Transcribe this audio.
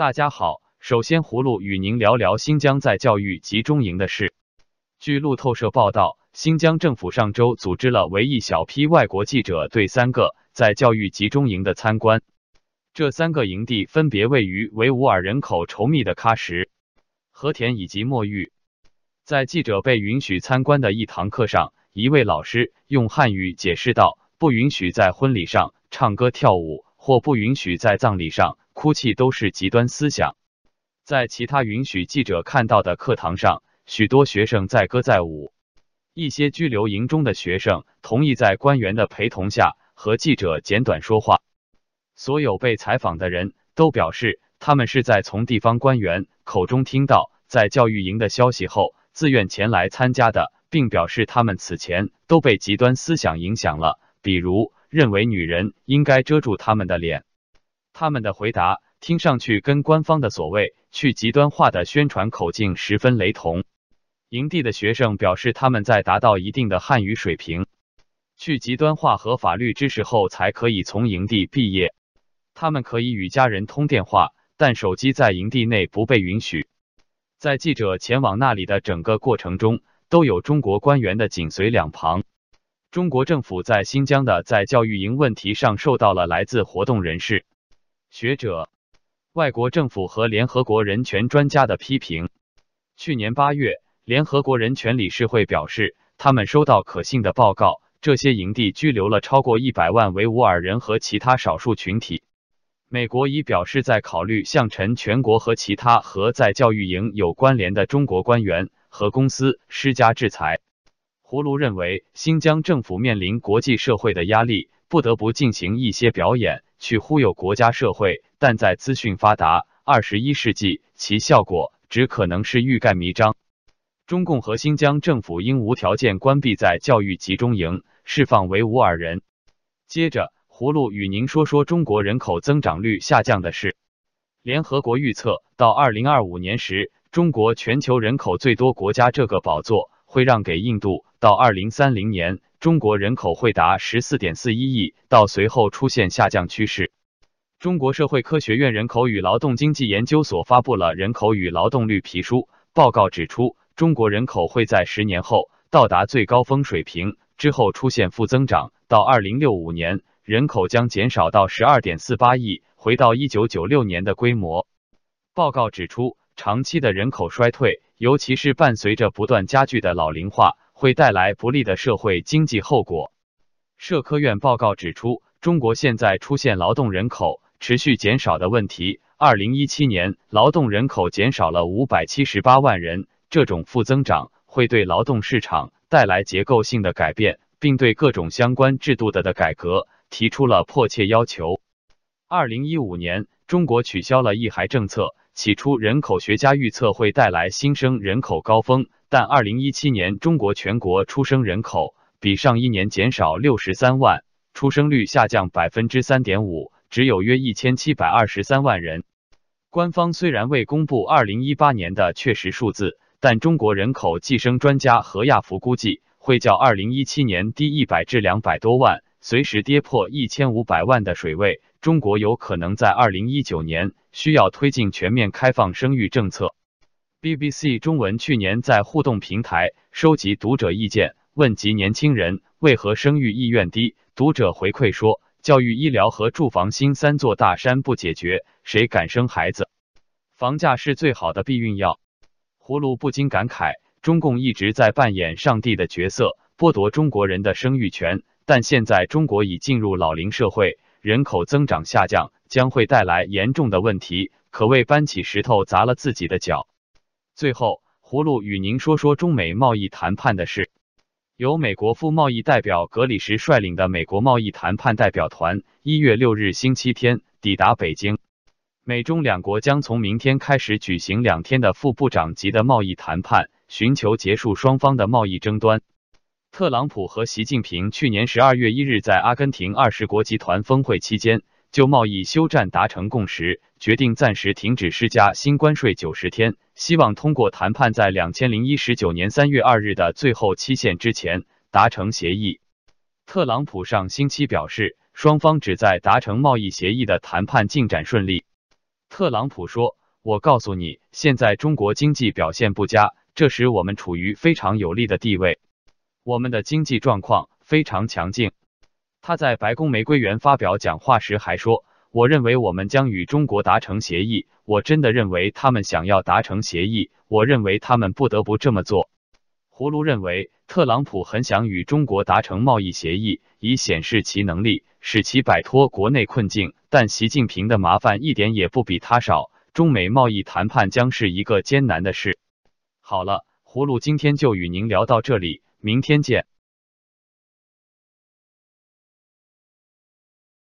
大家好，首先葫芦与您聊聊新疆在教育集中营的事。据路透社报道，新疆政府上周组织了为一小批外国记者对三个在教育集中营的参观。这三个营地分别位于维吾尔人口稠密的喀什、和田以及墨玉。在记者被允许参观的一堂课上，一位老师用汉语解释道：“不允许在婚礼上唱歌跳舞，或不允许在葬礼上哭泣，都是极端思想。”在其他允许记者看到的课堂上，许多学生载歌载舞。一些拘留营中的学生同意在官员的陪同下和记者简短说话。所有被采访的人都表示，他们是在从地方官员口中听到在教育营的消息后。自愿前来参加的，并表示他们此前都被极端思想影响了，比如认为女人应该遮住他们的脸。他们的回答听上去跟官方的所谓去极端化的宣传口径十分雷同。营地的学生表示，他们在达到一定的汉语水平、去极端化和法律知识后，才可以从营地毕业。他们可以与家人通电话，但手机在营地内不被允许。在记者前往那里的整个过程中，都有中国官员的紧随两旁。中国政府在新疆的在教育营问题上受到了来自活动人士、学者、外国政府和联合国人权专家的批评。去年八月，联合国人权理事会表示，他们收到可信的报告，这些营地拘留了超过一百万维吾尔人和其他少数群体。美国已表示，在考虑向陈全国和其他和在教育营有关联的中国官员和公司施加制裁。葫芦认为，新疆政府面临国际社会的压力，不得不进行一些表演去忽悠国家社会，但在资讯发达二十一世纪，其效果只可能是欲盖弥彰。中共和新疆政府应无条件关闭在教育集中营，释放维吾尔人。接着。葫芦与您说说中国人口增长率下降的事。联合国预测，到二零二五年时，中国全球人口最多国家这个宝座会让给印度；到二零三零年，中国人口会达十四点四一亿，到随后出现下降趋势。中国社会科学院人口与劳动经济研究所发布了《人口与劳动率皮书》，报告指出，中国人口会在十年后到达最高峰水平，之后出现负增长，到二零六五年。人口将减少到十二点四八亿，回到一九九六年的规模。报告指出，长期的人口衰退，尤其是伴随着不断加剧的老龄化，会带来不利的社会经济后果。社科院报告指出，中国现在出现劳动人口持续减少的问题。二零一七年，劳动人口减少了五百七十八万人，这种负增长会对劳动市场带来结构性的改变，并对各种相关制度的的改革。提出了迫切要求。二零一五年，中国取消了一孩政策。起初，人口学家预测会带来新生人口高峰，但二零一七年中国全国出生人口比上一年减少六十三万，出生率下降百分之三点五，只有约一千七百二十三万人。官方虽然未公布二零一八年的确实数字，但中国人口计生专家何亚福估计，会较二零一七年低一百至两百多万。随时跌破一千五百万的水位，中国有可能在二零一九年需要推进全面开放生育政策。BBC 中文去年在互动平台收集读者意见，问及年轻人为何生育意愿低，读者回馈说：教育、医疗和住房新三座大山不解决，谁敢生孩子？房价是最好的避孕药。葫芦不禁感慨，中共一直在扮演上帝的角色，剥夺中国人的生育权。但现在中国已进入老龄社会，人口增长下降将会带来严重的问题，可谓搬起石头砸了自己的脚。最后，葫芦与您说说中美贸易谈判的事。由美国副贸易代表格里什率领的美国贸易谈判代表团，一月六日星期天抵达北京。美中两国将从明天开始举行两天的副部长级的贸易谈判，寻求结束双方的贸易争端。特朗普和习近平去年十二月一日在阿根廷二十国集团峰会期间就贸易休战达成共识，决定暂时停止施加新关税九十天，希望通过谈判在两千零一十九年三月二日的最后期限之前达成协议。特朗普上星期表示，双方旨在达成贸易协议的谈判进展顺利。特朗普说：“我告诉你，现在中国经济表现不佳，这时我们处于非常有利的地位，我们的经济状况非常强劲。”他在白宫玫瑰园发表讲话时还说：“我认为我们将与中国达成协议。我真的认为他们想要达成协议。我认为他们不得不这么做。”胡卢认为，特朗普很想与中国达成贸易协议，以显示其能力，使其摆脱国内困境。但习近平的麻烦一点也不比他少，中美贸易谈判将是一个艰难的事。好了，葫芦今天就与您聊到这里，明天见。